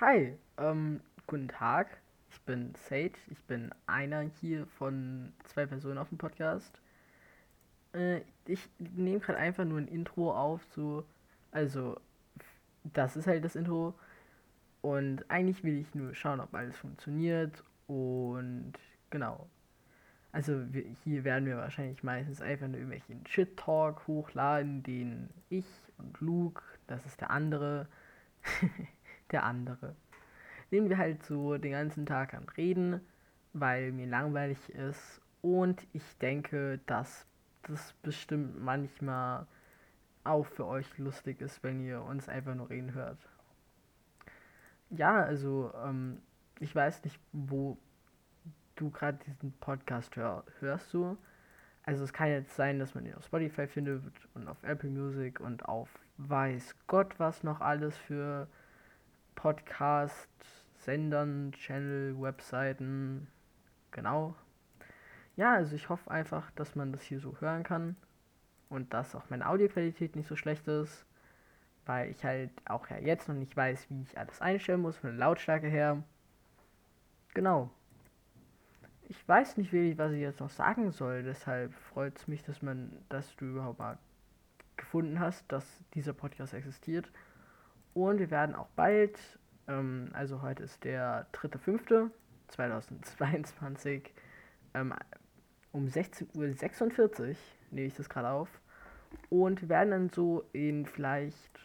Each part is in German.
Hi, ähm, guten Tag. Ich bin Sage. Ich bin einer hier von zwei Personen auf dem Podcast. Äh, ich nehme gerade einfach nur ein Intro auf, so, also, das ist halt das Intro. Und eigentlich will ich nur schauen, ob alles funktioniert. Und genau. Also wir, hier werden wir wahrscheinlich meistens einfach nur irgendwelchen Shit-Talk hochladen, den ich und Luke, das ist der andere, der andere. Den wir halt so den ganzen Tag am Reden, weil mir langweilig ist. Und ich denke, dass das bestimmt manchmal auch für euch lustig ist, wenn ihr uns einfach nur reden hört. Ja, also ähm, ich weiß nicht, wo du gerade diesen Podcast hör, hörst du. Also es kann jetzt sein, dass man ihn auf Spotify findet und auf Apple Music und auf weiß Gott was noch alles für Podcast, Sendern, Channel, Webseiten. Genau. Ja, also ich hoffe einfach, dass man das hier so hören kann und dass auch meine Audioqualität nicht so schlecht ist, weil ich halt auch ja jetzt noch nicht weiß, wie ich alles einstellen muss von der Lautstärke her. Genau. Ich weiß nicht wirklich, was ich jetzt noch sagen soll, deshalb freut es mich, dass man, dass du überhaupt mal gefunden hast, dass dieser Podcast existiert. Und wir werden auch bald, ähm, also heute ist der 3.5.2022, ähm, um 16.46 Uhr nehme ich das gerade auf. Und wir werden dann so in vielleicht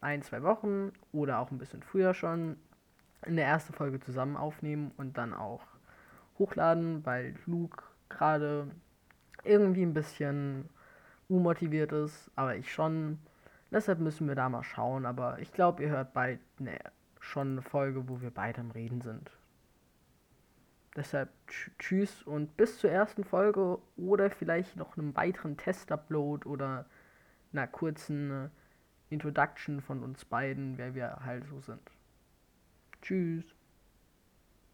ein, zwei Wochen oder auch ein bisschen früher schon in der ersten Folge zusammen aufnehmen und dann auch hochladen, weil Luke gerade irgendwie ein bisschen unmotiviert ist, aber ich schon. Deshalb müssen wir da mal schauen, aber ich glaube, ihr hört bald ne, schon eine Folge, wo wir beide am Reden sind. Deshalb tschüss und bis zur ersten Folge oder vielleicht noch einem weiteren Test-Upload oder einer kurzen Introduction von uns beiden, wer wir halt so sind. Tschüss.